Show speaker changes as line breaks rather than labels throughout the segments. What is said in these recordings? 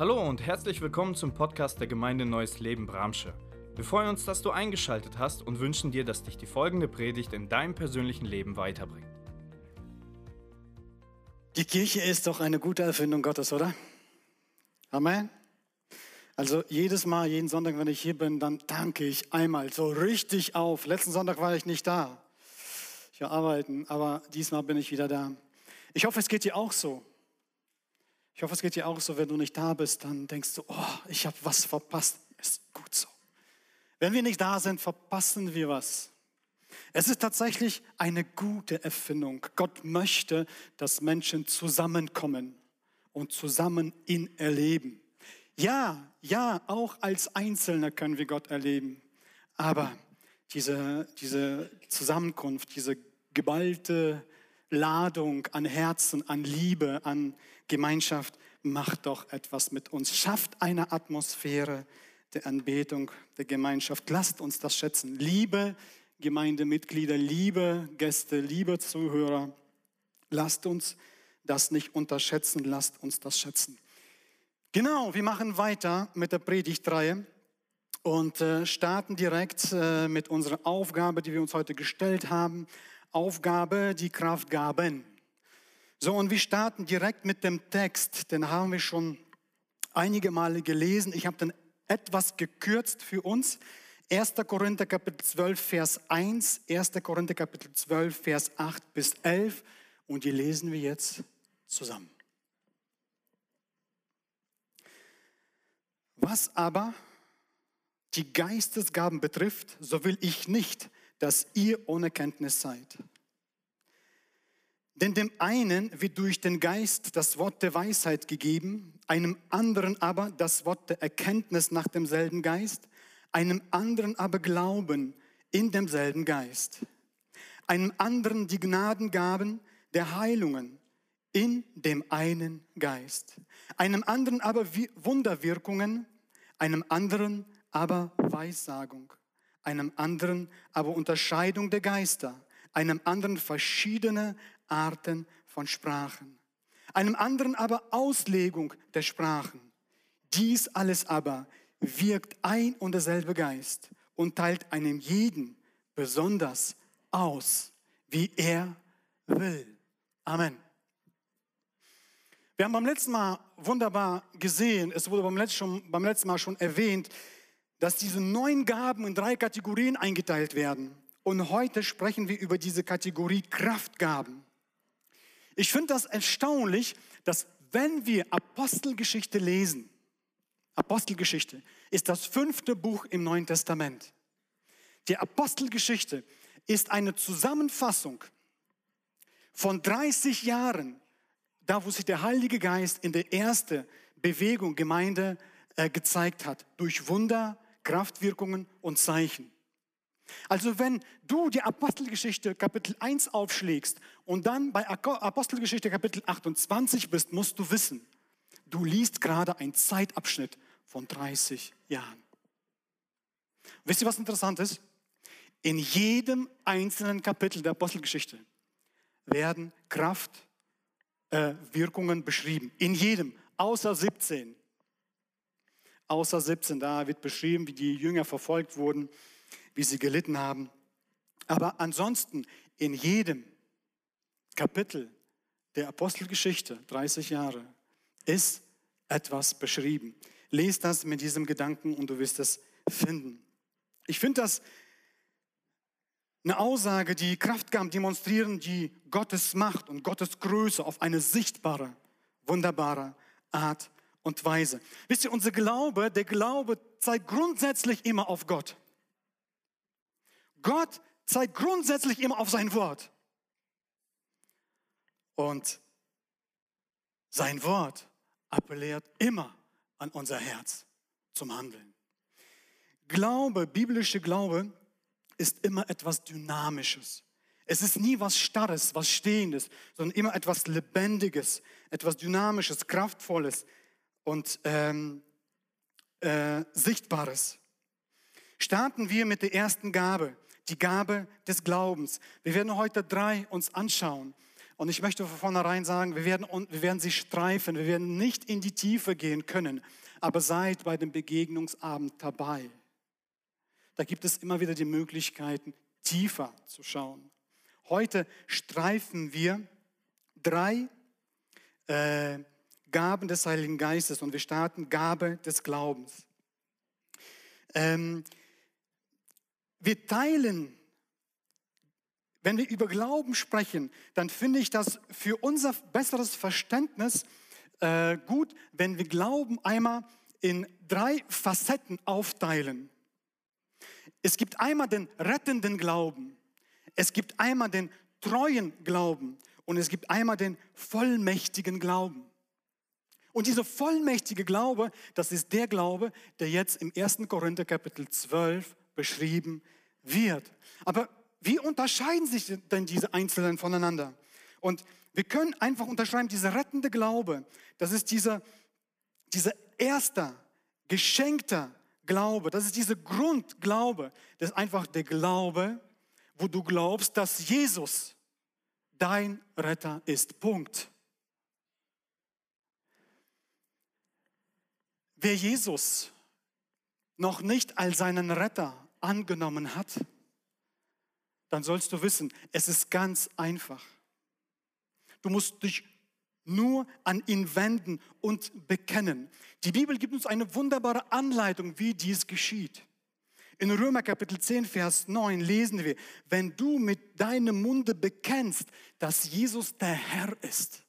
Hallo und herzlich willkommen zum Podcast der Gemeinde Neues Leben Bramsche. Wir freuen uns, dass du eingeschaltet hast und wünschen dir, dass dich die folgende Predigt in deinem persönlichen Leben weiterbringt.
Die Kirche ist doch eine gute Erfindung Gottes, oder? Amen. Also jedes Mal, jeden Sonntag, wenn ich hier bin, dann danke ich einmal so richtig auf. Letzten Sonntag war ich nicht da. Ich war arbeiten, aber diesmal bin ich wieder da. Ich hoffe, es geht dir auch so. Ich hoffe, es geht dir auch so, wenn du nicht da bist, dann denkst du, oh, ich habe was verpasst. Ist gut so. Wenn wir nicht da sind, verpassen wir was. Es ist tatsächlich eine gute Erfindung. Gott möchte, dass Menschen zusammenkommen und zusammen ihn erleben. Ja, ja, auch als Einzelne können wir Gott erleben. Aber diese, diese Zusammenkunft, diese geballte Ladung an Herzen, an Liebe, an Gemeinschaft macht doch etwas mit uns, schafft eine Atmosphäre der Anbetung, der Gemeinschaft. Lasst uns das schätzen. Liebe Gemeindemitglieder, liebe Gäste, liebe Zuhörer, lasst uns das nicht unterschätzen, lasst uns das schätzen. Genau, wir machen weiter mit der Predigtreihe und äh, starten direkt äh, mit unserer Aufgabe, die wir uns heute gestellt haben. Aufgabe, die Kraft gaben. So, und wir starten direkt mit dem Text, den haben wir schon einige Male gelesen. Ich habe den etwas gekürzt für uns. 1. Korinther Kapitel 12, Vers 1, 1. Korinther Kapitel 12, Vers 8 bis 11 und die lesen wir jetzt zusammen. Was aber die Geistesgaben betrifft, so will ich nicht, dass ihr ohne Kenntnis seid. Denn dem einen wird durch den Geist das Wort der Weisheit gegeben, einem anderen aber das Wort der Erkenntnis nach demselben Geist, einem anderen aber Glauben in demselben Geist, einem anderen die Gnadengaben der Heilungen in dem einen Geist, einem anderen aber Wunderwirkungen, einem anderen aber Weissagung, einem anderen aber Unterscheidung der Geister, einem anderen verschiedene Arten von Sprachen, einem anderen aber Auslegung der Sprachen. Dies alles aber wirkt ein und derselbe Geist und teilt einem jeden besonders aus, wie er will. Amen. Wir haben beim letzten Mal wunderbar gesehen, es wurde beim letzten, beim letzten Mal schon erwähnt, dass diese neun Gaben in drei Kategorien eingeteilt werden. Und heute sprechen wir über diese Kategorie Kraftgaben. Ich finde das erstaunlich, dass wenn wir Apostelgeschichte lesen, Apostelgeschichte ist das fünfte Buch im Neuen Testament. Die Apostelgeschichte ist eine Zusammenfassung von 30 Jahren, da wo sich der Heilige Geist in der ersten Bewegung Gemeinde äh, gezeigt hat, durch Wunder, Kraftwirkungen und Zeichen. Also wenn du die Apostelgeschichte Kapitel 1 aufschlägst und dann bei Apostelgeschichte Kapitel 28 bist, musst du wissen, du liest gerade einen Zeitabschnitt von 30 Jahren. Wisst ihr, was interessant ist? In jedem einzelnen Kapitel der Apostelgeschichte werden Kraftwirkungen äh, beschrieben. In jedem, außer 17. Außer 17, da wird beschrieben, wie die Jünger verfolgt wurden wie sie gelitten haben. Aber ansonsten in jedem Kapitel der Apostelgeschichte, 30 Jahre, ist etwas beschrieben. Lest das mit diesem Gedanken und du wirst es finden. Ich finde das eine Aussage, die Kraftgaben demonstrieren, die Gottes Macht und Gottes Größe auf eine sichtbare, wunderbare Art und Weise. Wisst ihr, unser Glaube, der Glaube zeigt grundsätzlich immer auf Gott. Gott zeigt grundsätzlich immer auf sein Wort. Und sein Wort appelliert immer an unser Herz zum Handeln. Glaube, biblische Glaube ist immer etwas Dynamisches. Es ist nie was Starres, was Stehendes, sondern immer etwas Lebendiges, etwas Dynamisches, Kraftvolles und ähm, äh, Sichtbares. Starten wir mit der ersten Gabe die Gabe des Glaubens. Wir werden heute drei uns anschauen. Und ich möchte von vornherein sagen, wir werden, wir werden sie streifen, wir werden nicht in die Tiefe gehen können, aber seid bei dem Begegnungsabend dabei. Da gibt es immer wieder die Möglichkeiten, tiefer zu schauen. Heute streifen wir drei äh, Gaben des Heiligen Geistes und wir starten Gabe des Glaubens. Ähm, wir teilen, wenn wir über Glauben sprechen, dann finde ich das für unser besseres Verständnis äh, gut, wenn wir Glauben einmal in drei Facetten aufteilen. Es gibt einmal den rettenden Glauben, es gibt einmal den treuen Glauben und es gibt einmal den vollmächtigen Glauben. Und dieser vollmächtige Glaube, das ist der Glaube, der jetzt im 1. Korinther Kapitel 12 beschrieben wird. Aber wie unterscheiden sich denn diese Einzelnen voneinander? Und wir können einfach unterschreiben, dieser rettende Glaube, das ist dieser, dieser erste, geschenkter Glaube, das ist dieser Grundglaube, das ist einfach der Glaube, wo du glaubst, dass Jesus dein Retter ist. Punkt. Wer Jesus noch nicht als seinen Retter angenommen hat, dann sollst du wissen, es ist ganz einfach. Du musst dich nur an ihn wenden und bekennen. Die Bibel gibt uns eine wunderbare Anleitung, wie dies geschieht. In Römer Kapitel 10, Vers 9 lesen wir, wenn du mit deinem Munde bekennst, dass Jesus der Herr ist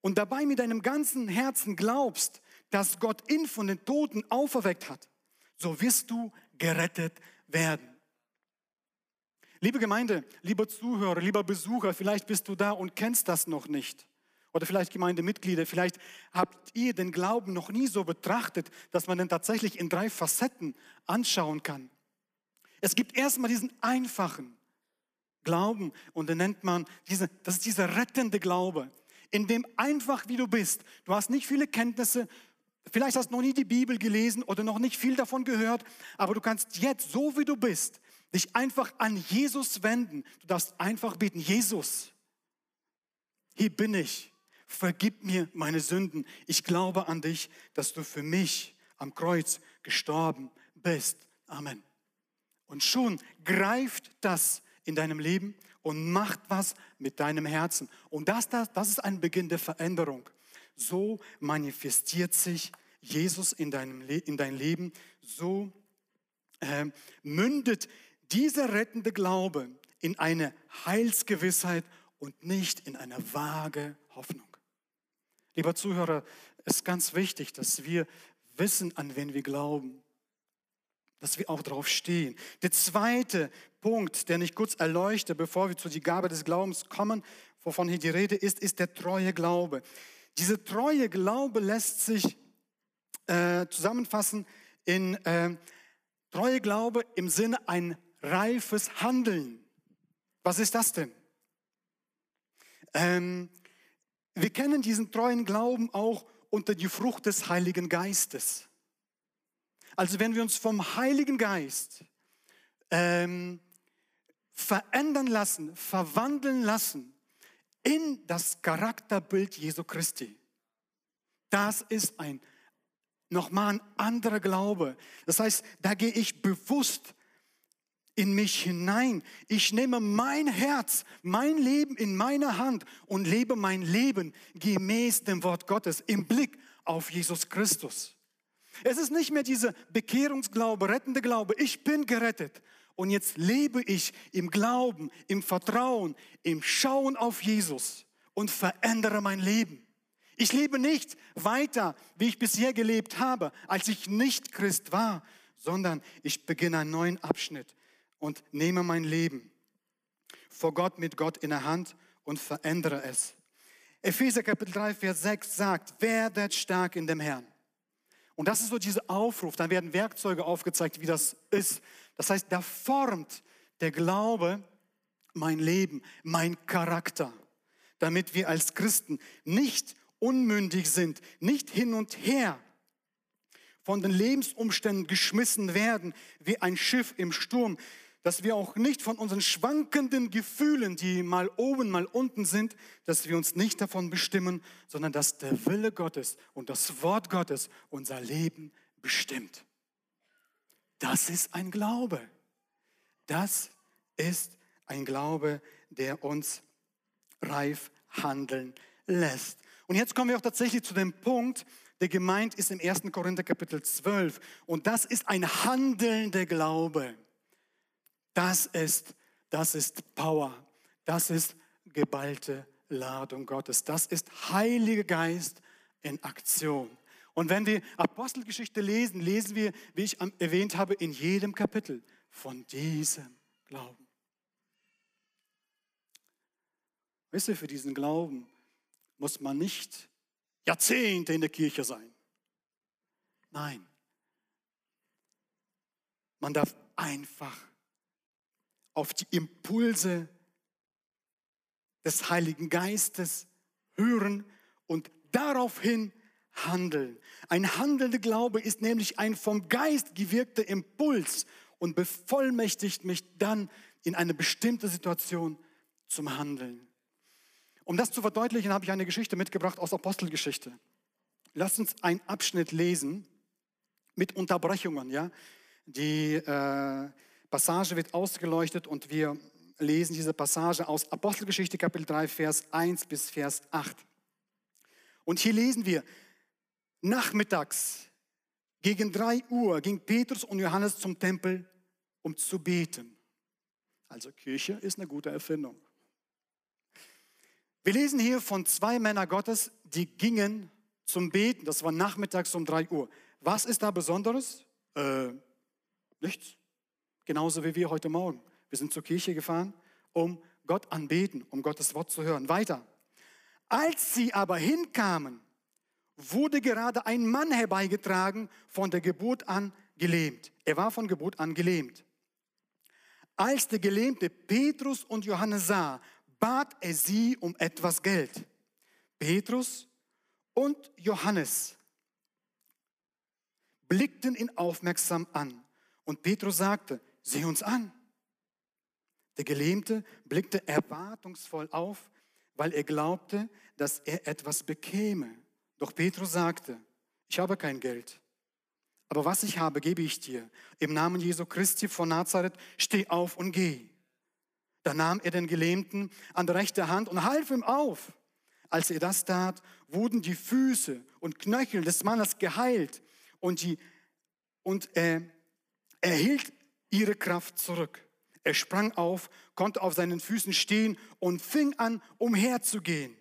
und dabei mit deinem ganzen Herzen glaubst, dass Gott ihn von den Toten auferweckt hat, so wirst du gerettet werden. Liebe Gemeinde, lieber Zuhörer, lieber Besucher, vielleicht bist du da und kennst das noch nicht oder vielleicht Gemeindemitglieder, vielleicht habt ihr den Glauben noch nie so betrachtet, dass man den tatsächlich in drei Facetten anschauen kann. Es gibt erstmal diesen einfachen Glauben und den nennt man, diese, das ist dieser rettende Glaube, in dem einfach wie du bist, du hast nicht viele Kenntnisse, vielleicht hast du noch nie die Bibel gelesen oder noch nicht viel davon gehört, aber du kannst jetzt, so wie du bist, dich einfach an Jesus wenden. Du darfst einfach beten, Jesus, hier bin ich vergib mir meine Sünden. Ich glaube an dich, dass du für mich am Kreuz gestorben bist. Amen. Und schon greift das in deinem Leben und macht was mit deinem Herzen. Und das, das, das ist ein Beginn der Veränderung. So manifestiert sich Jesus in, deinem in dein Leben. So äh, mündet dieser rettende Glaube in eine Heilsgewissheit und nicht in eine vage Hoffnung. Lieber Zuhörer, es ist ganz wichtig, dass wir wissen, an wen wir glauben, dass wir auch drauf stehen. Der zweite Punkt, den ich kurz erleuchte, bevor wir zu die Gabe des Glaubens kommen, wovon hier die Rede ist, ist der treue Glaube. Dieser treue Glaube lässt sich äh, zusammenfassen in äh, treue Glaube im Sinne ein reifes Handeln. Was ist das denn? Ähm, wir kennen diesen treuen Glauben auch unter die Frucht des Heiligen Geistes. Also wenn wir uns vom Heiligen Geist ähm, verändern lassen, verwandeln lassen in das Charakterbild Jesu Christi, das ist ein nochmal ein anderer Glaube. Das heißt, da gehe ich bewusst in mich hinein. Ich nehme mein Herz, mein Leben in meine Hand und lebe mein Leben gemäß dem Wort Gottes im Blick auf Jesus Christus. Es ist nicht mehr dieser Bekehrungsglaube, rettende Glaube. Ich bin gerettet. Und jetzt lebe ich im Glauben, im Vertrauen, im Schauen auf Jesus und verändere mein Leben. Ich lebe nicht weiter, wie ich bisher gelebt habe, als ich nicht Christ war, sondern ich beginne einen neuen Abschnitt und nehme mein Leben vor Gott mit Gott in der Hand und verändere es. Epheser Kapitel 3, Vers 6 sagt, werdet stark in dem Herrn. Und das ist so dieser Aufruf, dann werden Werkzeuge aufgezeigt, wie das ist. Das heißt, da formt der Glaube mein Leben, mein Charakter, damit wir als Christen nicht unmündig sind, nicht hin und her von den Lebensumständen geschmissen werden wie ein Schiff im Sturm, dass wir auch nicht von unseren schwankenden Gefühlen, die mal oben, mal unten sind, dass wir uns nicht davon bestimmen, sondern dass der Wille Gottes und das Wort Gottes unser Leben bestimmt. Das ist ein Glaube. Das ist ein Glaube, der uns reif handeln lässt. Und jetzt kommen wir auch tatsächlich zu dem Punkt, der gemeint ist im 1. Korinther Kapitel 12. Und das ist ein handelnder Glaube. Das ist, das ist Power. Das ist geballte Ladung Gottes. Das ist Heiliger Geist in Aktion. Und wenn wir Apostelgeschichte lesen, lesen wir, wie ich erwähnt habe, in jedem Kapitel von diesem Glauben. Wisst ihr, für diesen Glauben muss man nicht Jahrzehnte in der Kirche sein. Nein. Man darf einfach auf die Impulse des Heiligen Geistes hören und daraufhin handeln. Ein handelnder Glaube ist nämlich ein vom Geist gewirkter Impuls und bevollmächtigt mich dann in eine bestimmte Situation zum Handeln. Um das zu verdeutlichen, habe ich eine Geschichte mitgebracht aus Apostelgeschichte. Lasst uns einen Abschnitt lesen mit Unterbrechungen. Ja? Die äh, Passage wird ausgeleuchtet und wir lesen diese Passage aus Apostelgeschichte Kapitel 3, Vers 1 bis Vers 8. Und hier lesen wir, nachmittags gegen 3 Uhr ging Petrus und Johannes zum Tempel, um zu beten. Also Kirche ist eine gute Erfindung. Wir lesen hier von zwei Männern Gottes, die gingen zum Beten. Das war nachmittags um 3 Uhr. Was ist da Besonderes? Äh, nichts. Genauso wie wir heute Morgen. Wir sind zur Kirche gefahren, um Gott anbeten, um Gottes Wort zu hören. Weiter. Als sie aber hinkamen, wurde gerade ein Mann herbeigetragen, von der Geburt an gelähmt. Er war von Geburt an gelähmt. Als der Gelähmte Petrus und Johannes sah, bat er sie um etwas Geld. Petrus und Johannes blickten ihn aufmerksam an. Und Petrus sagte, sieh uns an. Der Gelähmte blickte erwartungsvoll auf, weil er glaubte, dass er etwas bekäme. Doch Petrus sagte, ich habe kein Geld. Aber was ich habe, gebe ich dir. Im Namen Jesu Christi von Nazareth, steh auf und geh. Da nahm er den Gelähmten an der rechten Hand und half ihm auf. Als er das tat, wurden die Füße und Knöchel des Mannes geheilt und, die, und er erhielt ihre Kraft zurück. Er sprang auf, konnte auf seinen Füßen stehen und fing an, umherzugehen.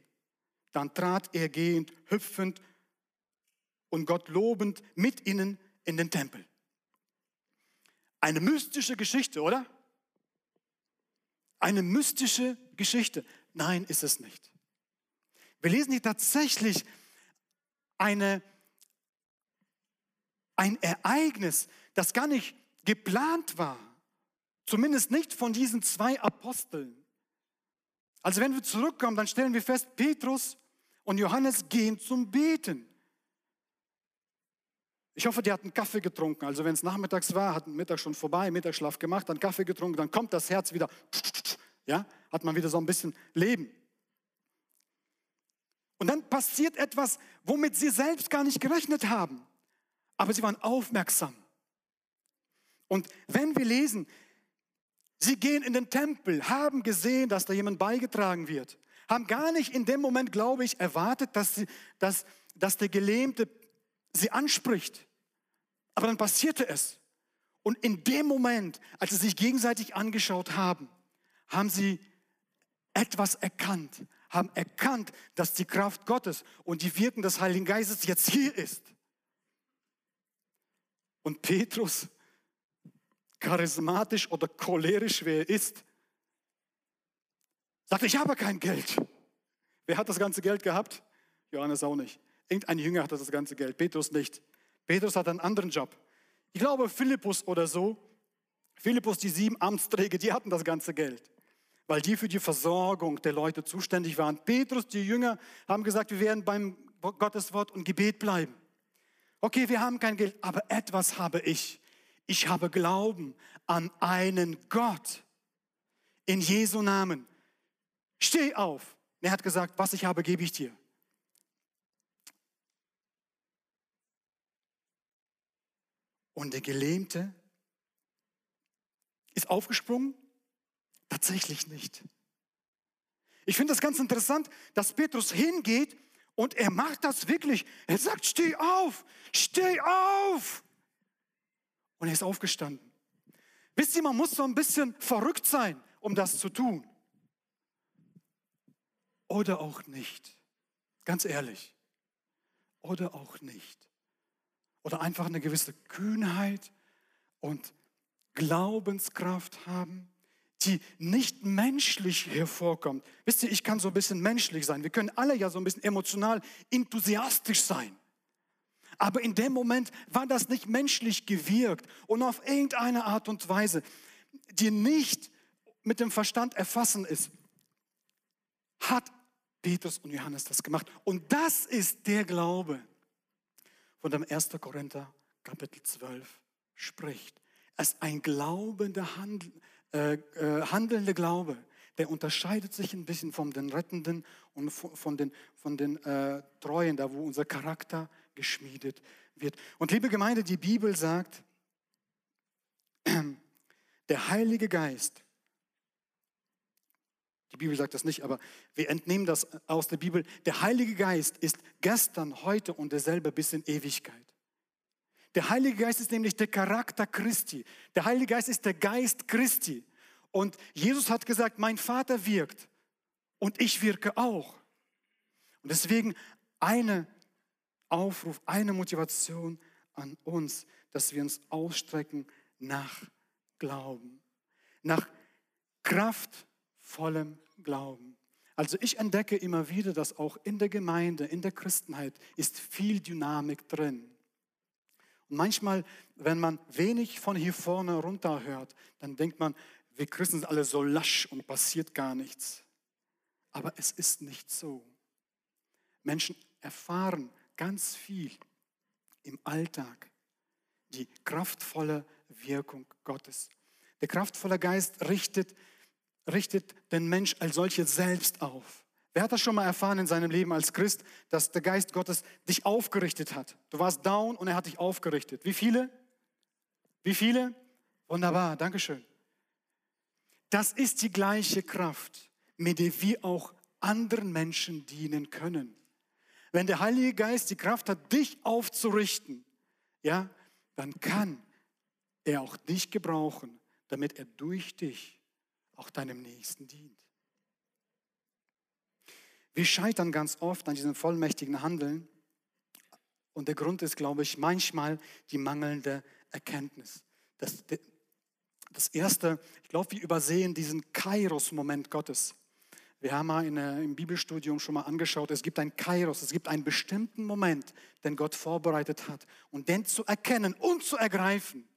Dann trat er gehend, hüpfend und Gott lobend mit ihnen in den Tempel. Eine mystische Geschichte, oder? eine mystische Geschichte. Nein, ist es nicht. Wir lesen hier tatsächlich eine, ein Ereignis, das gar nicht geplant war. Zumindest nicht von diesen zwei Aposteln. Also wenn wir zurückkommen, dann stellen wir fest, Petrus und Johannes gehen zum Beten. Ich hoffe, die hatten Kaffee getrunken. Also wenn es nachmittags war, hatten Mittag schon vorbei, Mittagsschlaf gemacht, dann Kaffee getrunken, dann kommt das Herz wieder, ja, hat man wieder so ein bisschen Leben. Und dann passiert etwas, womit sie selbst gar nicht gerechnet haben. Aber sie waren aufmerksam. Und wenn wir lesen, sie gehen in den Tempel, haben gesehen, dass da jemand beigetragen wird, haben gar nicht in dem Moment, glaube ich, erwartet, dass, sie, dass, dass der Gelähmte sie anspricht. Aber dann passierte es. Und in dem Moment, als sie sich gegenseitig angeschaut haben, haben sie etwas erkannt, haben erkannt, dass die Kraft Gottes und die Wirken des Heiligen Geistes jetzt hier ist. Und Petrus, charismatisch oder cholerisch, wie er ist, sagt, ich habe kein Geld. Wer hat das ganze Geld gehabt? Johannes auch nicht. Irgendein Jünger hat das ganze Geld, Petrus nicht. Petrus hat einen anderen Job. Ich glaube, Philippus oder so, Philippus, die sieben Amtsträger, die hatten das ganze Geld, weil die für die Versorgung der Leute zuständig waren. Petrus, die Jünger, haben gesagt, wir werden beim Gotteswort und Gebet bleiben. Okay, wir haben kein Geld, aber etwas habe ich. Ich habe Glauben an einen Gott. In Jesu Namen. Steh auf. Er hat gesagt, was ich habe, gebe ich dir. Und der Gelähmte ist aufgesprungen? Tatsächlich nicht. Ich finde das ganz interessant, dass Petrus hingeht und er macht das wirklich. Er sagt, steh auf, steh auf. Und er ist aufgestanden. Wisst ihr, man muss so ein bisschen verrückt sein, um das zu tun. Oder auch nicht. Ganz ehrlich. Oder auch nicht. Oder einfach eine gewisse Kühnheit und Glaubenskraft haben die nicht menschlich hervorkommt. Wisst ihr, ich kann so ein bisschen menschlich sein. Wir können alle ja so ein bisschen emotional enthusiastisch sein. Aber in dem Moment war das nicht menschlich gewirkt und auf irgendeine Art und Weise, die nicht mit dem Verstand erfassen ist, hat Petrus und Johannes das gemacht. Und das ist der Glaube, von dem 1. Korinther Kapitel 12 spricht. Es ist ein glaubender Handel, äh, äh, handelnde Glaube, der unterscheidet sich ein bisschen von den Rettenden und von den, von den äh, Treuen, da wo unser Charakter geschmiedet wird. Und liebe Gemeinde, die Bibel sagt, der Heilige Geist, die Bibel sagt das nicht, aber wir entnehmen das aus der Bibel, der Heilige Geist ist gestern, heute und derselbe bis in Ewigkeit. Der Heilige Geist ist nämlich der Charakter Christi. Der Heilige Geist ist der Geist Christi. Und Jesus hat gesagt, mein Vater wirkt und ich wirke auch. Und deswegen eine Aufruf, eine Motivation an uns, dass wir uns ausstrecken nach Glauben, nach kraftvollem Glauben. Also ich entdecke immer wieder, dass auch in der Gemeinde, in der Christenheit ist viel Dynamik drin. Und manchmal, wenn man wenig von hier vorne runter hört, dann denkt man, wir Christen sind alle so lasch und passiert gar nichts. Aber es ist nicht so. Menschen erfahren ganz viel im Alltag, die kraftvolle Wirkung Gottes. Der kraftvolle Geist richtet, richtet den Mensch als solches selbst auf. Wer hat das schon mal erfahren in seinem Leben als Christ, dass der Geist Gottes dich aufgerichtet hat? Du warst down und er hat dich aufgerichtet. Wie viele? Wie viele? Wunderbar, Dankeschön. Das ist die gleiche Kraft, mit der wir auch anderen Menschen dienen können. Wenn der Heilige Geist die Kraft hat, dich aufzurichten, ja, dann kann er auch dich gebrauchen, damit er durch dich auch deinem Nächsten dient. Wir scheitern ganz oft an diesem vollmächtigen Handeln. Und der Grund ist, glaube ich, manchmal die mangelnde Erkenntnis. Das, das Erste, ich glaube, wir übersehen diesen Kairos-Moment Gottes. Wir haben mal in, äh, im Bibelstudium schon mal angeschaut, es gibt ein Kairos, es gibt einen bestimmten Moment, den Gott vorbereitet hat. Und den zu erkennen und zu ergreifen,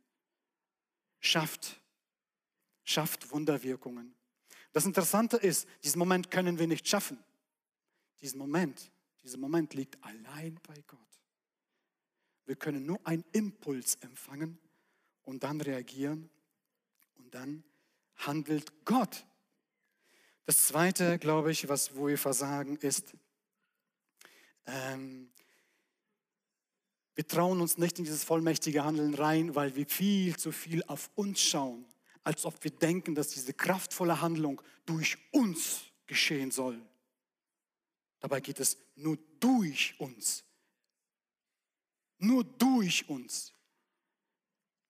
schafft, schafft Wunderwirkungen. Das Interessante ist, diesen Moment können wir nicht schaffen. Diesen Moment, dieser Moment liegt allein bei Gott. Wir können nur einen Impuls empfangen und dann reagieren und dann handelt Gott. Das Zweite, glaube ich, was wo wir versagen, ist, ähm, wir trauen uns nicht in dieses vollmächtige Handeln rein, weil wir viel zu viel auf uns schauen, als ob wir denken, dass diese kraftvolle Handlung durch uns geschehen soll. Dabei geht es nur durch uns. Nur durch uns.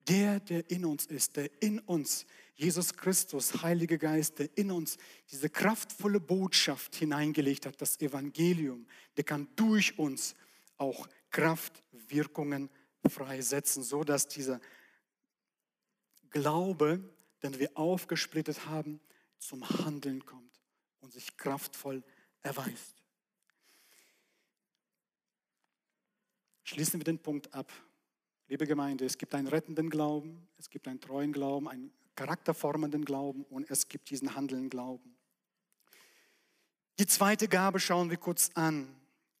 Der, der in uns ist, der in uns, Jesus Christus, Heiliger Geist, der in uns diese kraftvolle Botschaft hineingelegt hat, das Evangelium, der kann durch uns auch Kraftwirkungen freisetzen, so dass dieser Glaube, den wir aufgesplittet haben, zum Handeln kommt und sich kraftvoll erweist. Schließen wir den Punkt ab. Liebe Gemeinde, es gibt einen rettenden Glauben, es gibt einen treuen Glauben, einen charakterformenden Glauben und es gibt diesen handelnden Glauben. Die zweite Gabe schauen wir kurz an.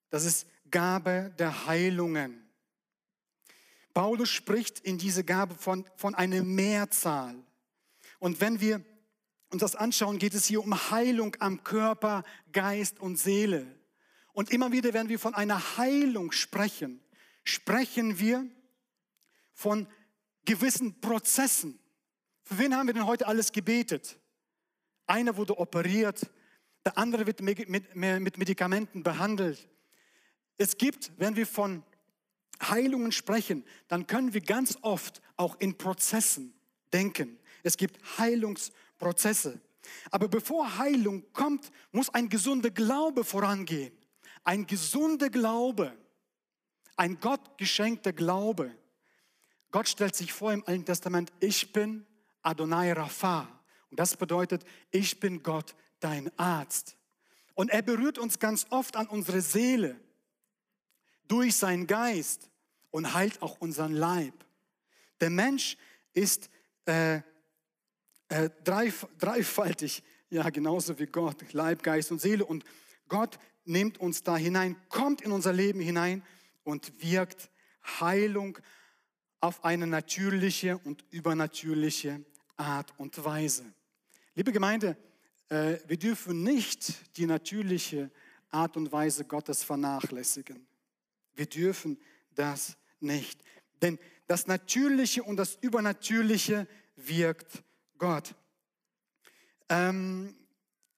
Das ist Gabe der Heilungen. Paulus spricht in dieser Gabe von, von einer Mehrzahl. Und wenn wir uns das anschauen, geht es hier um Heilung am Körper, Geist und Seele. Und immer wieder, wenn wir von einer Heilung sprechen, sprechen wir von gewissen Prozessen. Für wen haben wir denn heute alles gebetet? Einer wurde operiert, der andere wird mit, Medikamenten behandelt. Es gibt, wenn wir von Heilungen sprechen, dann können wir ganz oft auch in Prozessen denken. Es gibt Heilungsprozesse. Aber bevor Heilung kommt, muss ein gesunder Glaube vorangehen. Ein gesunder Glaube, ein Gott geschenkter Glaube. Gott stellt sich vor im Alten Testament, ich bin Adonai Rapha. Und das bedeutet, ich bin Gott, dein Arzt. Und er berührt uns ganz oft an unsere Seele durch seinen Geist und heilt auch unseren Leib. Der Mensch ist äh, äh, dreif dreifaltig, ja genauso wie Gott, Leib, Geist und Seele. Und Gott nimmt uns da hinein, kommt in unser Leben hinein und wirkt Heilung auf eine natürliche und übernatürliche Art und Weise. Liebe Gemeinde, äh, wir dürfen nicht die natürliche Art und Weise Gottes vernachlässigen. Wir dürfen das nicht. Denn das Natürliche und das Übernatürliche wirkt Gott. Ähm,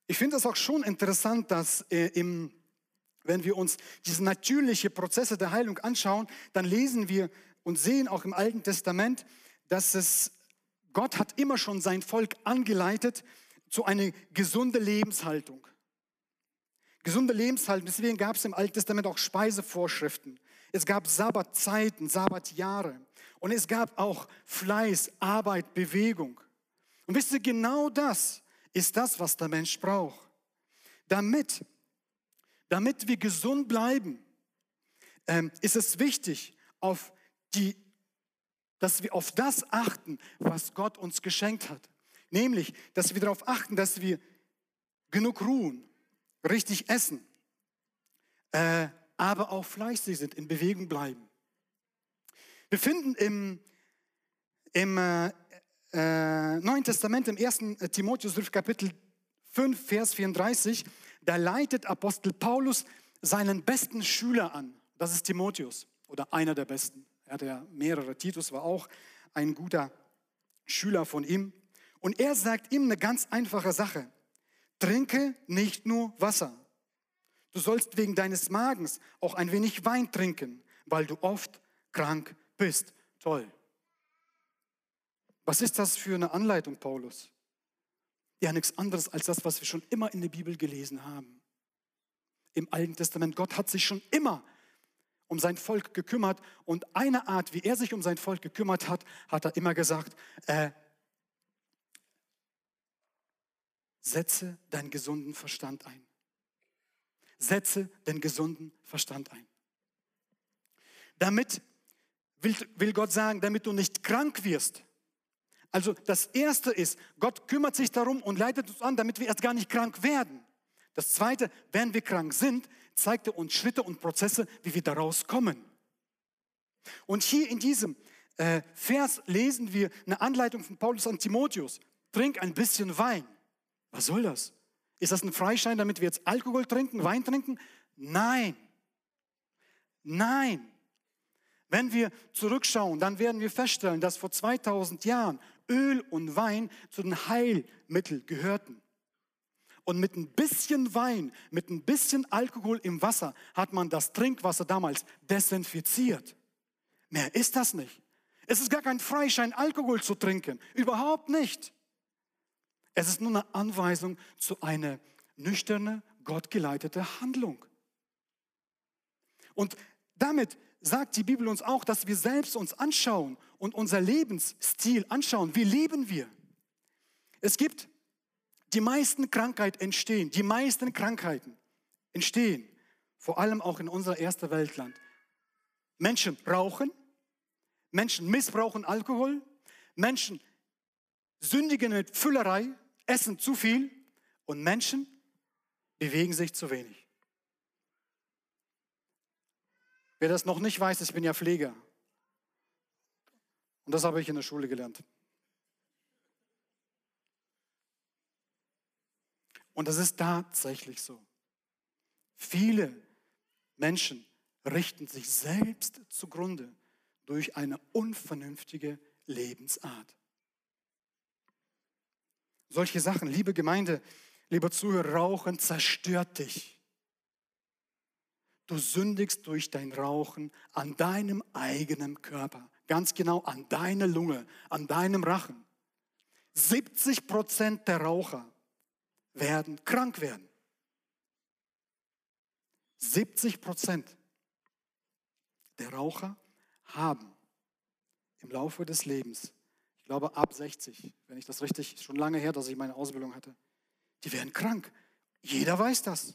ich finde es auch schon interessant, dass äh, im, wenn wir uns diese natürlichen Prozesse der Heilung anschauen, dann lesen wir und sehen auch im Alten Testament, dass es Gott hat immer schon sein Volk angeleitet zu einer gesunden Lebenshaltung. Gesunde Lebenshaltung, deswegen gab es im Alten Testament auch Speisevorschriften. Es gab Sabbatzeiten, Sabbatjahre. Und es gab auch Fleiß, Arbeit, Bewegung. Und wisst ihr, genau das ist das, was der Mensch braucht. Damit, damit wir gesund bleiben, ähm, ist es wichtig, auf die, dass wir auf das achten, was Gott uns geschenkt hat. Nämlich, dass wir darauf achten, dass wir genug ruhen, richtig essen, äh, aber auch fleißig sind, in Bewegung bleiben. Wir finden im, im äh, äh, Neuen Testament, im 1. Äh, Timotheusbrief, Kapitel 5, Vers 34, da leitet Apostel Paulus seinen besten Schüler an. Das ist Timotheus oder einer der besten. Er hatte ja mehrere. Titus war auch ein guter Schüler von ihm. Und er sagt ihm eine ganz einfache Sache. Trinke nicht nur Wasser. Du sollst wegen deines Magens auch ein wenig Wein trinken, weil du oft krank bist. Toll. Was ist das für eine Anleitung, Paulus? Ja, nichts anderes als das, was wir schon immer in der Bibel gelesen haben. Im Alten Testament. Gott hat sich schon immer um sein Volk gekümmert und eine Art, wie er sich um sein Volk gekümmert hat, hat er immer gesagt, äh, setze deinen gesunden Verstand ein. Setze den gesunden Verstand ein. Damit will, will Gott sagen, damit du nicht krank wirst. Also das Erste ist, Gott kümmert sich darum und leitet uns an, damit wir erst gar nicht krank werden. Das Zweite, wenn wir krank sind, zeigt er uns Schritte und Prozesse, wie wir daraus kommen. Und hier in diesem äh, Vers lesen wir eine Anleitung von Paulus an Timotheus. Trink ein bisschen Wein. Was soll das? Ist das ein Freischein, damit wir jetzt Alkohol trinken, Wein trinken? Nein. Nein. Wenn wir zurückschauen, dann werden wir feststellen, dass vor 2000 Jahren Öl und Wein zu den Heilmitteln gehörten. Und mit ein bisschen Wein, mit ein bisschen Alkohol im Wasser hat man das Trinkwasser damals desinfiziert. Mehr ist das nicht. Es ist gar kein Freischein, Alkohol zu trinken. Überhaupt nicht. Es ist nur eine Anweisung zu einer nüchterne, gottgeleitete Handlung. Und damit sagt die Bibel uns auch, dass wir selbst uns anschauen und unser Lebensstil anschauen. Wie leben wir? Es gibt die meisten Krankheiten entstehen, die meisten Krankheiten entstehen, vor allem auch in unser erster Weltland. Menschen rauchen, Menschen missbrauchen Alkohol, Menschen sündigen mit Füllerei, essen zu viel und Menschen bewegen sich zu wenig. Wer das noch nicht weiß, ich bin ja Pfleger. Und das habe ich in der Schule gelernt. Und das ist tatsächlich so. Viele Menschen richten sich selbst zugrunde durch eine unvernünftige Lebensart. Solche Sachen, liebe Gemeinde, lieber Zuhörer, Rauchen zerstört dich. Du sündigst durch dein Rauchen an deinem eigenen Körper, ganz genau an deiner Lunge, an deinem Rachen. 70 Prozent der Raucher werden krank werden. 70 Prozent der Raucher haben im Laufe des Lebens, ich glaube ab 60, wenn ich das richtig, schon lange her, dass ich meine Ausbildung hatte, die werden krank. Jeder weiß das.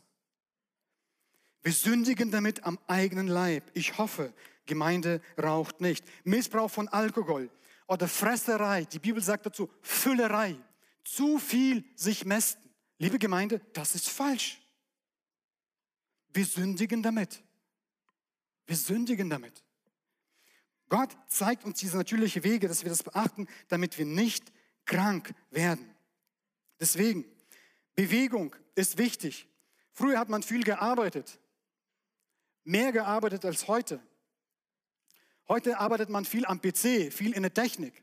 Wir sündigen damit am eigenen Leib. Ich hoffe, Gemeinde raucht nicht. Missbrauch von Alkohol oder Fresserei. Die Bibel sagt dazu Füllerei. Zu viel sich mästen. Liebe Gemeinde, das ist falsch. Wir sündigen damit. Wir sündigen damit. Gott zeigt uns diese natürliche Wege, dass wir das beachten, damit wir nicht krank werden. Deswegen, Bewegung ist wichtig. Früher hat man viel gearbeitet mehr gearbeitet als heute. Heute arbeitet man viel am PC, viel in der Technik.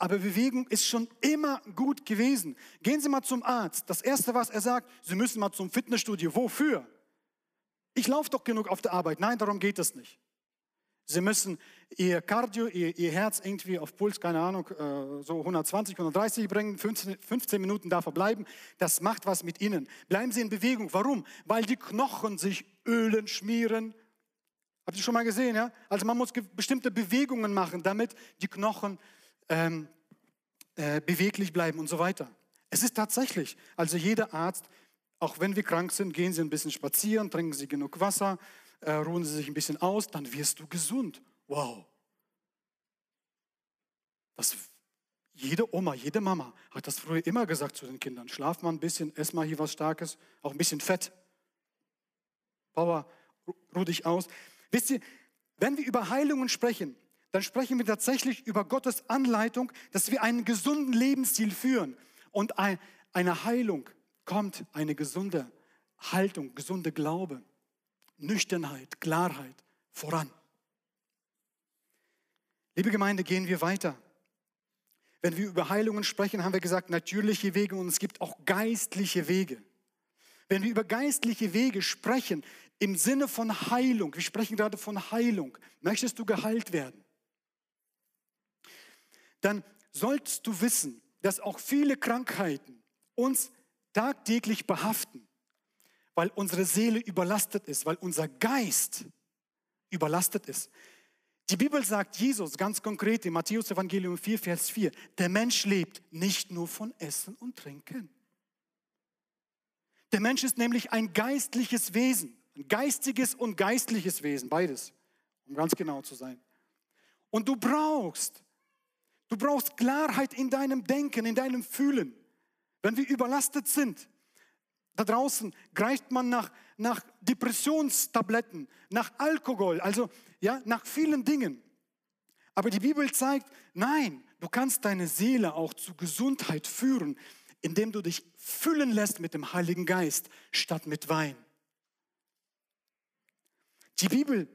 Aber Bewegung ist schon immer gut gewesen. Gehen Sie mal zum Arzt. Das Erste, was er sagt, Sie müssen mal zum Fitnessstudio. Wofür? Ich laufe doch genug auf der Arbeit. Nein, darum geht es nicht. Sie müssen Ihr Cardio, Ihr, ihr Herz irgendwie auf Puls, keine Ahnung, äh, so 120, 130 bringen, 15, 15 Minuten da verbleiben. Das macht was mit Ihnen. Bleiben Sie in Bewegung. Warum? Weil die Knochen sich ölen, schmieren. Habt ihr schon mal gesehen, ja? Also man muss bestimmte Bewegungen machen, damit die Knochen ähm, äh, beweglich bleiben und so weiter. Es ist tatsächlich, also jeder Arzt, auch wenn wir krank sind, gehen Sie ein bisschen spazieren, trinken Sie genug Wasser, äh, ruhen Sie sich ein bisschen aus, dann wirst du gesund. Wow. Das, jede Oma, jede Mama hat das früher immer gesagt zu den Kindern. Schlaf mal ein bisschen, ess mal hier was Starkes, auch ein bisschen Fett. Power, ruh dich aus. Wisst ihr, wenn wir über Heilungen sprechen, dann sprechen wir tatsächlich über Gottes Anleitung, dass wir einen gesunden Lebensstil führen. Und eine Heilung kommt, eine gesunde Haltung, gesunde Glaube. Nüchternheit, Klarheit voran. Liebe Gemeinde, gehen wir weiter. Wenn wir über Heilungen sprechen, haben wir gesagt, natürliche Wege und es gibt auch geistliche Wege. Wenn wir über geistliche Wege sprechen, im Sinne von Heilung, wir sprechen gerade von Heilung, möchtest du geheilt werden, dann solltest du wissen, dass auch viele Krankheiten uns tagtäglich behaften weil unsere Seele überlastet ist, weil unser Geist überlastet ist. Die Bibel sagt Jesus ganz konkret im Matthäus Evangelium 4, Vers 4, der Mensch lebt nicht nur von Essen und Trinken. Der Mensch ist nämlich ein geistliches Wesen, ein geistiges und geistliches Wesen, beides, um ganz genau zu sein. Und du brauchst, du brauchst Klarheit in deinem Denken, in deinem Fühlen. Wenn wir überlastet sind, da draußen greift man nach, nach Depressionstabletten, nach Alkohol, also ja, nach vielen Dingen. Aber die Bibel zeigt, nein, du kannst deine Seele auch zu Gesundheit führen, indem du dich füllen lässt mit dem Heiligen Geist statt mit Wein. Die Bibel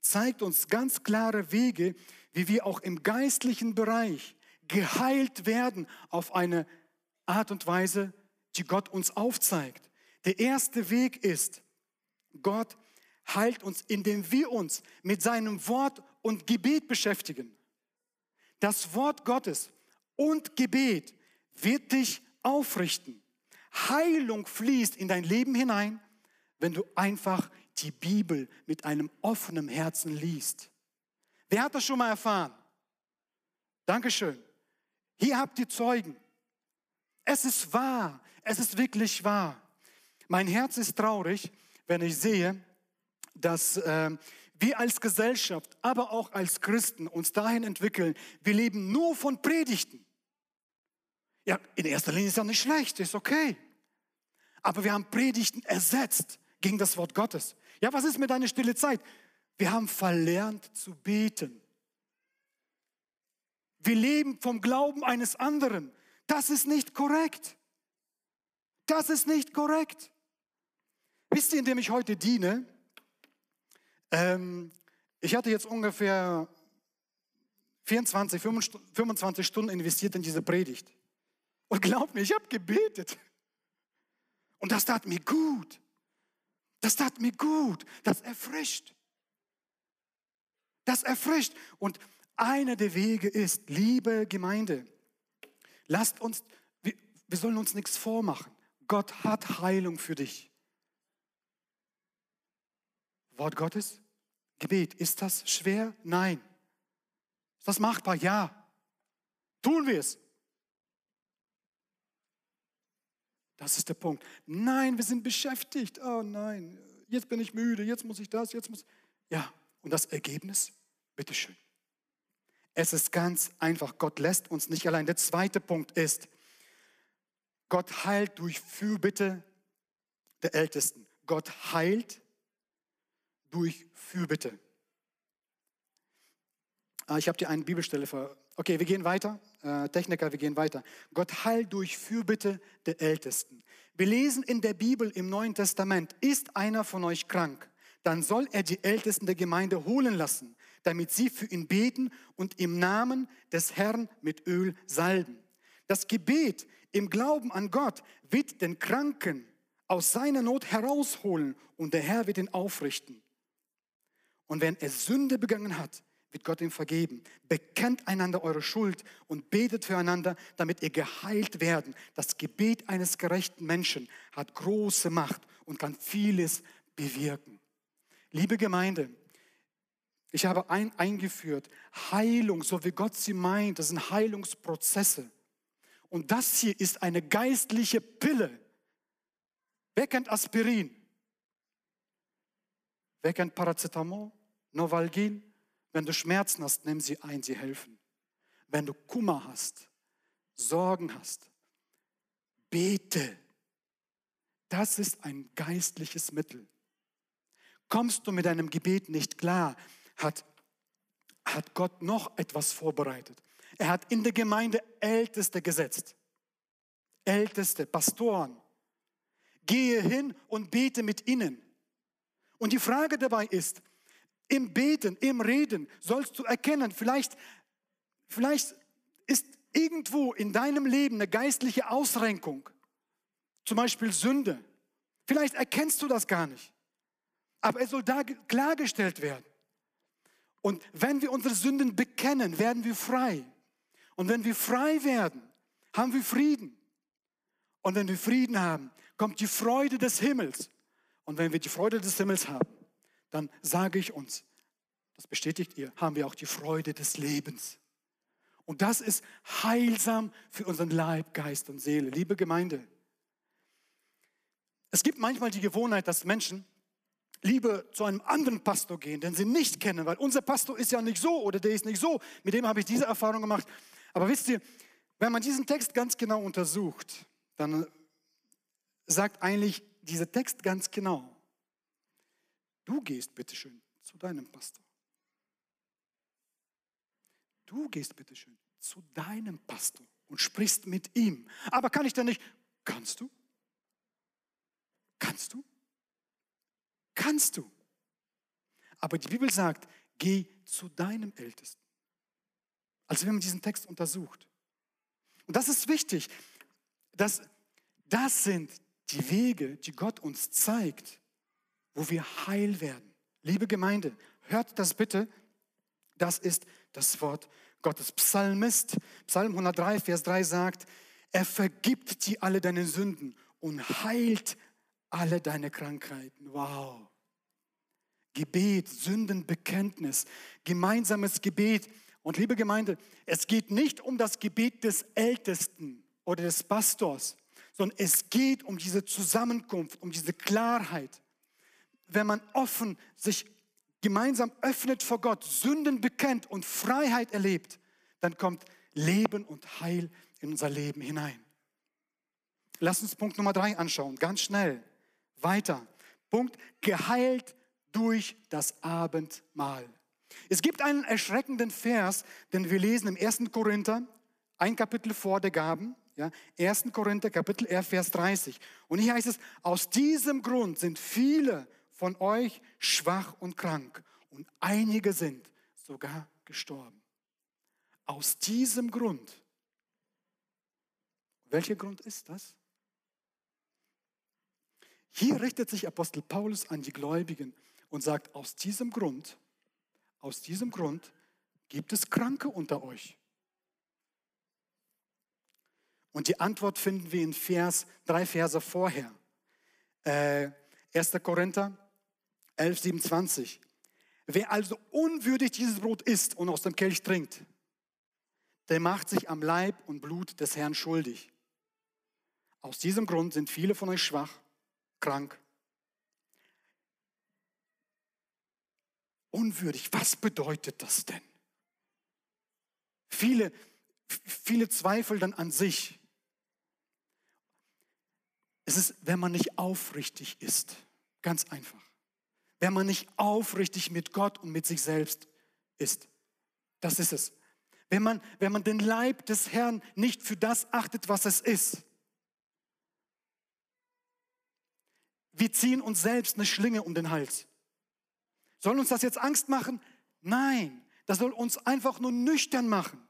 zeigt uns ganz klare Wege, wie wir auch im geistlichen Bereich geheilt werden auf eine Art und Weise, die Gott uns aufzeigt. Der erste Weg ist, Gott heilt uns, indem wir uns mit seinem Wort und Gebet beschäftigen. Das Wort Gottes und Gebet wird dich aufrichten. Heilung fließt in dein Leben hinein, wenn du einfach die Bibel mit einem offenen Herzen liest. Wer hat das schon mal erfahren? Dankeschön. Hier habt ihr Zeugen. Es ist wahr. Es ist wirklich wahr. Mein Herz ist traurig, wenn ich sehe, dass äh, wir als Gesellschaft, aber auch als Christen uns dahin entwickeln, wir leben nur von Predigten. Ja, in erster Linie ist ja nicht schlecht, ist okay. Aber wir haben Predigten ersetzt gegen das Wort Gottes. Ja, was ist mit deiner stille Zeit? Wir haben verlernt zu beten. Wir leben vom Glauben eines anderen. Das ist nicht korrekt. Das ist nicht korrekt. Wisst ihr, indem ich heute diene, ähm, ich hatte jetzt ungefähr 24, 25 Stunden investiert in diese Predigt. Und glaubt mir, ich habe gebetet. Und das tat mir gut. Das tat mir gut. Das erfrischt. Das erfrischt. Und einer der Wege ist, liebe Gemeinde, lasst uns, wir, wir sollen uns nichts vormachen. Gott hat Heilung für dich. Wort Gottes, Gebet, ist das schwer? Nein. Ist das machbar? Ja. Tun wir es. Das ist der Punkt. Nein, wir sind beschäftigt. Oh nein, jetzt bin ich müde, jetzt muss ich das, jetzt muss. Ja, und das Ergebnis? Bitteschön. Es ist ganz einfach. Gott lässt uns nicht allein. Der zweite Punkt ist, Gott heilt durch Fürbitte der Ältesten. Gott heilt durch Fürbitte. Ah, ich habe dir eine Bibelstelle vor. Okay, wir gehen weiter. Äh, Techniker, wir gehen weiter. Gott heilt durch Fürbitte der Ältesten. Wir lesen in der Bibel im Neuen Testament, ist einer von euch krank, dann soll er die Ältesten der Gemeinde holen lassen, damit sie für ihn beten und im Namen des Herrn mit Öl salben. Das Gebet im Glauben an Gott wird den Kranken aus seiner Not herausholen und der Herr wird ihn aufrichten. Und wenn er Sünde begangen hat, wird Gott ihm vergeben. Bekennt einander eure Schuld und betet füreinander, damit ihr geheilt werden. Das Gebet eines gerechten Menschen hat große Macht und kann vieles bewirken. Liebe Gemeinde, ich habe ein, eingeführt, Heilung, so wie Gott sie meint, das sind Heilungsprozesse. Und das hier ist eine geistliche Pille. Wer kennt Aspirin? Wer kennt Paracetamol, Novalgin? Wenn du Schmerzen hast, nimm sie ein, sie helfen. Wenn du Kummer hast, Sorgen hast, bete. Das ist ein geistliches Mittel. Kommst du mit deinem Gebet nicht klar, hat, hat Gott noch etwas vorbereitet. Er hat in der Gemeinde Älteste gesetzt. Älteste, Pastoren. Gehe hin und bete mit ihnen. Und die Frage dabei ist, im Beten, im Reden sollst du erkennen, vielleicht, vielleicht ist irgendwo in deinem Leben eine geistliche Ausrenkung, zum Beispiel Sünde. Vielleicht erkennst du das gar nicht, aber es soll da klargestellt werden. Und wenn wir unsere Sünden bekennen, werden wir frei. Und wenn wir frei werden, haben wir Frieden. Und wenn wir Frieden haben, kommt die Freude des Himmels. Und wenn wir die Freude des Himmels haben, dann sage ich uns, das bestätigt ihr, haben wir auch die Freude des Lebens. Und das ist heilsam für unseren Leib, Geist und Seele. Liebe Gemeinde, es gibt manchmal die Gewohnheit, dass Menschen lieber zu einem anderen Pastor gehen, den sie nicht kennen, weil unser Pastor ist ja nicht so oder der ist nicht so. Mit dem habe ich diese Erfahrung gemacht. Aber wisst ihr, wenn man diesen Text ganz genau untersucht, dann sagt eigentlich dieser Text ganz genau, Du gehst bitteschön zu deinem Pastor. Du gehst bitteschön zu deinem Pastor und sprichst mit ihm. Aber kann ich denn nicht? Kannst du? Kannst du? Kannst du? Aber die Bibel sagt, geh zu deinem Ältesten. Also wenn man diesen Text untersucht. Und das ist wichtig. dass das sind die Wege, die Gott uns zeigt, wo wir heil werden. Liebe Gemeinde, hört das bitte. Das ist das Wort Gottes. Psalmist, Psalm 103, Vers 3 sagt, er vergibt dir alle deine Sünden und heilt alle deine Krankheiten. Wow. Gebet, Sündenbekenntnis, gemeinsames Gebet. Und liebe Gemeinde, es geht nicht um das Gebet des Ältesten oder des Pastors, sondern es geht um diese Zusammenkunft, um diese Klarheit wenn man offen sich gemeinsam öffnet vor Gott, Sünden bekennt und Freiheit erlebt, dann kommt Leben und Heil in unser Leben hinein. Lass uns Punkt Nummer drei anschauen, ganz schnell. Weiter. Punkt, geheilt durch das Abendmahl. Es gibt einen erschreckenden Vers, den wir lesen im 1. Korinther, ein Kapitel vor der Gaben, Ja, 1. Korinther Kapitel 11, Vers 30. Und hier heißt es, aus diesem Grund sind viele von euch schwach und krank und einige sind sogar gestorben. Aus diesem Grund. Welcher Grund ist das? Hier richtet sich Apostel Paulus an die Gläubigen und sagt, aus diesem Grund, aus diesem Grund gibt es Kranke unter euch. Und die Antwort finden wir in Vers, drei Verse vorher. Äh, 1. Korinther 11, 27. Wer also unwürdig dieses Brot isst und aus dem Kelch trinkt, der macht sich am Leib und Blut des Herrn schuldig. Aus diesem Grund sind viele von euch schwach krank. Unwürdig, was bedeutet das denn? Viele, viele zweifeln dann an sich. Es ist, wenn man nicht aufrichtig ist, ganz einfach. Wenn man nicht aufrichtig mit Gott und mit sich selbst ist. Das ist es. Wenn man, wenn man den Leib des Herrn nicht für das achtet, was es ist. Wir ziehen uns selbst eine Schlinge um den Hals. Soll uns das jetzt Angst machen? Nein, das soll uns einfach nur nüchtern machen.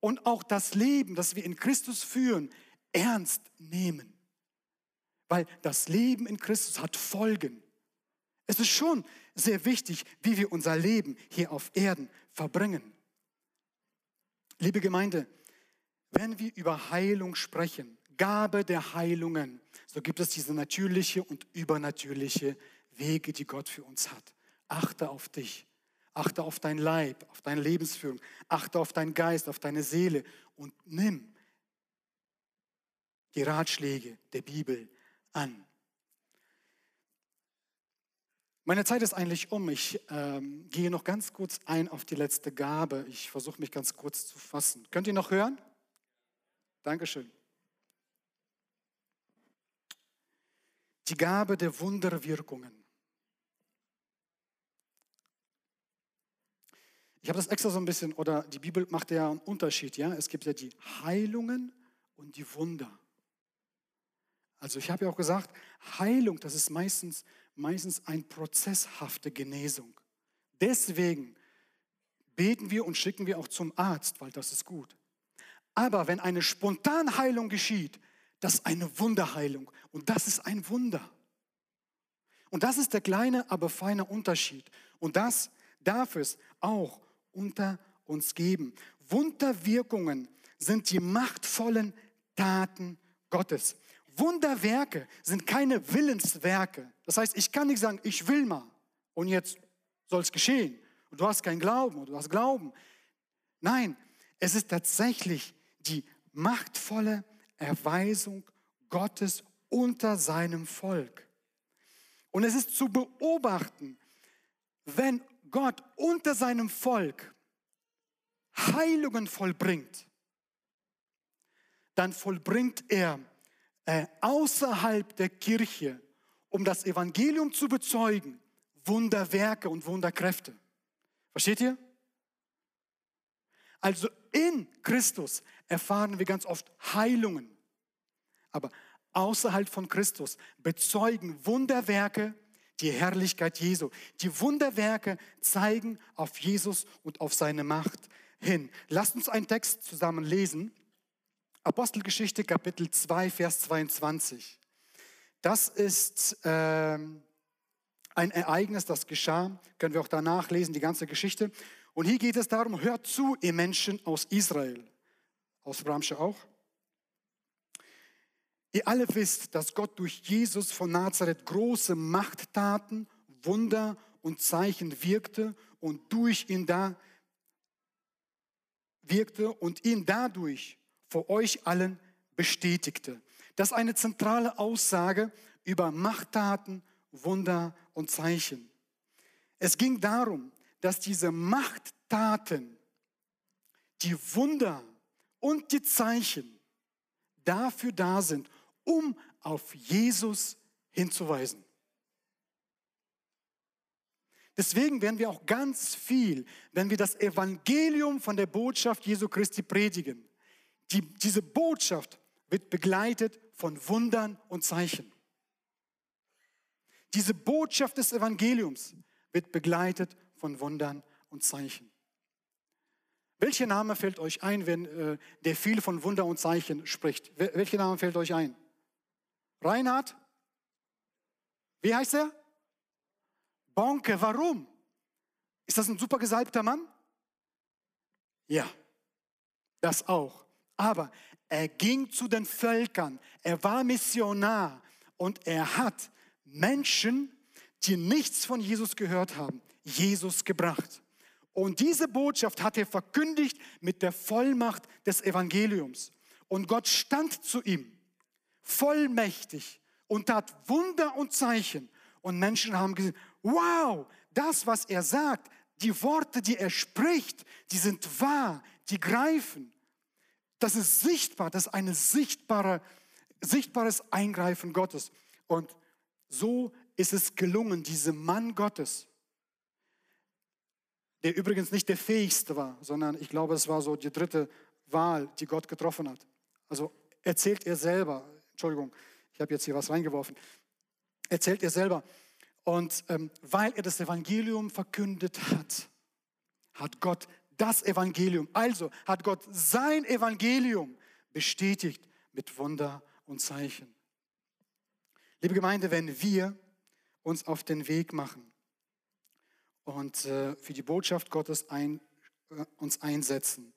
Und auch das Leben, das wir in Christus führen, ernst nehmen. Weil das Leben in Christus hat Folgen. Es ist schon sehr wichtig, wie wir unser Leben hier auf Erden verbringen. Liebe Gemeinde, wenn wir über Heilung sprechen, Gabe der Heilungen, so gibt es diese natürliche und übernatürliche Wege, die Gott für uns hat. Achte auf dich, achte auf dein Leib, auf deine Lebensführung, achte auf deinen Geist, auf deine Seele und nimm die Ratschläge der Bibel an. Meine Zeit ist eigentlich um. Ich ähm, gehe noch ganz kurz ein auf die letzte Gabe. Ich versuche mich ganz kurz zu fassen. Könnt ihr noch hören? Dankeschön. Die Gabe der Wunderwirkungen. Ich habe das extra so ein bisschen, oder die Bibel macht ja einen Unterschied, ja. Es gibt ja die Heilungen und die Wunder. Also ich habe ja auch gesagt, Heilung, das ist meistens, meistens eine prozesshafte Genesung. Deswegen beten wir und schicken wir auch zum Arzt, weil das ist gut. Aber wenn eine Spontanheilung geschieht, das ist eine Wunderheilung und das ist ein Wunder. Und das ist der kleine, aber feine Unterschied. Und das darf es auch unter uns geben. Wunderwirkungen sind die machtvollen Taten Gottes. Wunderwerke sind keine Willenswerke. Das heißt, ich kann nicht sagen, ich will mal und jetzt soll es geschehen. Und du hast keinen Glauben und du hast Glauben. Nein, es ist tatsächlich die machtvolle Erweisung Gottes unter seinem Volk. Und es ist zu beobachten, wenn Gott unter seinem Volk Heilungen vollbringt, dann vollbringt er äh, außerhalb der Kirche, um das Evangelium zu bezeugen, Wunderwerke und Wunderkräfte. Versteht ihr? Also in Christus erfahren wir ganz oft Heilungen. Aber außerhalb von Christus bezeugen Wunderwerke die Herrlichkeit Jesu. Die Wunderwerke zeigen auf Jesus und auf seine Macht hin. Lasst uns einen Text zusammen lesen. Apostelgeschichte Kapitel 2, Vers 22. Das ist äh, ein Ereignis, das geschah. Können wir auch danach lesen, die ganze Geschichte. Und hier geht es darum, hört zu, ihr Menschen aus Israel, aus Bramsche auch. Ihr alle wisst, dass Gott durch Jesus von Nazareth große Machttaten, Wunder und Zeichen wirkte und durch ihn da wirkte und ihn dadurch vor euch allen bestätigte. Das ist eine zentrale Aussage über Machttaten, Wunder und Zeichen. Es ging darum, dass diese Machttaten, die Wunder und die Zeichen dafür da sind, um auf Jesus hinzuweisen. Deswegen werden wir auch ganz viel, wenn wir das Evangelium von der Botschaft Jesu Christi predigen, Die, diese Botschaft wird begleitet von Wundern und Zeichen. Diese Botschaft des Evangeliums wird begleitet von Wundern und Zeichen. Welcher Name fällt euch ein, wenn äh, der viel von Wunder und Zeichen spricht? Welcher Name fällt euch ein? Reinhard? Wie heißt er? Bonke, warum? Ist das ein super gesalbter Mann? Ja, das auch. Aber er ging zu den Völkern, er war Missionar und er hat Menschen, die nichts von Jesus gehört haben, Jesus gebracht. Und diese Botschaft hat er verkündigt mit der Vollmacht des Evangeliums. Und Gott stand zu ihm, vollmächtig, und tat Wunder und Zeichen. Und Menschen haben gesagt, wow, das, was er sagt, die Worte, die er spricht, die sind wahr, die greifen. Das ist sichtbar, das ist ein sichtbare, sichtbares Eingreifen Gottes. Und so ist es gelungen, diesem Mann Gottes, der übrigens nicht der fähigste war, sondern ich glaube, es war so die dritte Wahl, die Gott getroffen hat. Also erzählt er selber, Entschuldigung, ich habe jetzt hier was reingeworfen, erzählt er selber. Und ähm, weil er das Evangelium verkündet hat, hat Gott das Evangelium, also hat Gott sein Evangelium bestätigt mit Wunder und Zeichen. Liebe Gemeinde, wenn wir uns auf den Weg machen und äh, für die Botschaft Gottes ein, äh, uns einsetzen,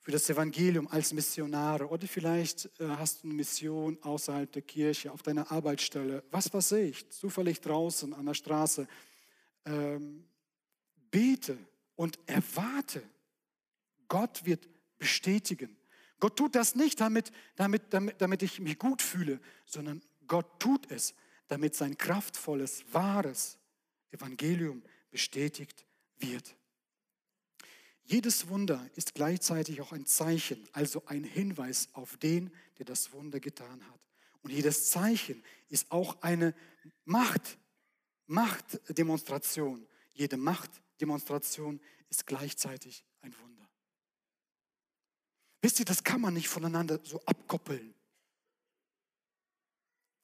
für das Evangelium als Missionare oder vielleicht äh, hast du eine Mission außerhalb der Kirche, auf deiner Arbeitsstelle, was weiß ich, zufällig draußen an der Straße. Ähm, bete und erwarte. Gott wird bestätigen. Gott tut das nicht, damit, damit, damit, damit ich mich gut fühle, sondern Gott tut es, damit sein kraftvolles, wahres Evangelium bestätigt wird. Jedes Wunder ist gleichzeitig auch ein Zeichen, also ein Hinweis auf den, der das Wunder getan hat. Und jedes Zeichen ist auch eine Macht, Machtdemonstration. Jede Machtdemonstration ist gleichzeitig ein Wunder. Wisst ihr, das kann man nicht voneinander so abkoppeln.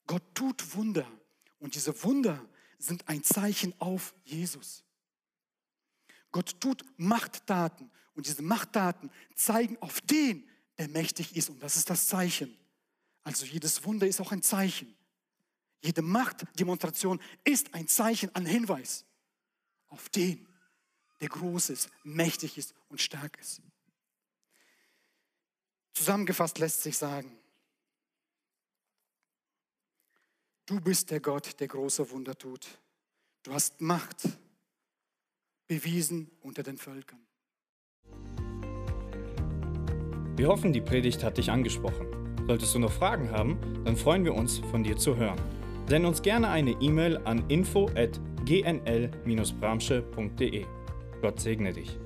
Gott tut Wunder und diese Wunder sind ein Zeichen auf Jesus. Gott tut Machttaten und diese Machttaten zeigen auf den, der mächtig ist und das ist das Zeichen. Also jedes Wunder ist auch ein Zeichen. Jede Machtdemonstration ist ein Zeichen, ein Hinweis auf den, der groß ist, mächtig ist und stark ist. Zusammengefasst lässt sich sagen, du bist der Gott, der große Wunder tut. Du hast Macht bewiesen unter den Völkern.
Wir hoffen, die Predigt hat dich angesprochen. Solltest du noch Fragen haben, dann freuen wir uns, von dir zu hören. Send uns gerne eine E-Mail an info@gnl-bramsche.de. Gott segne dich.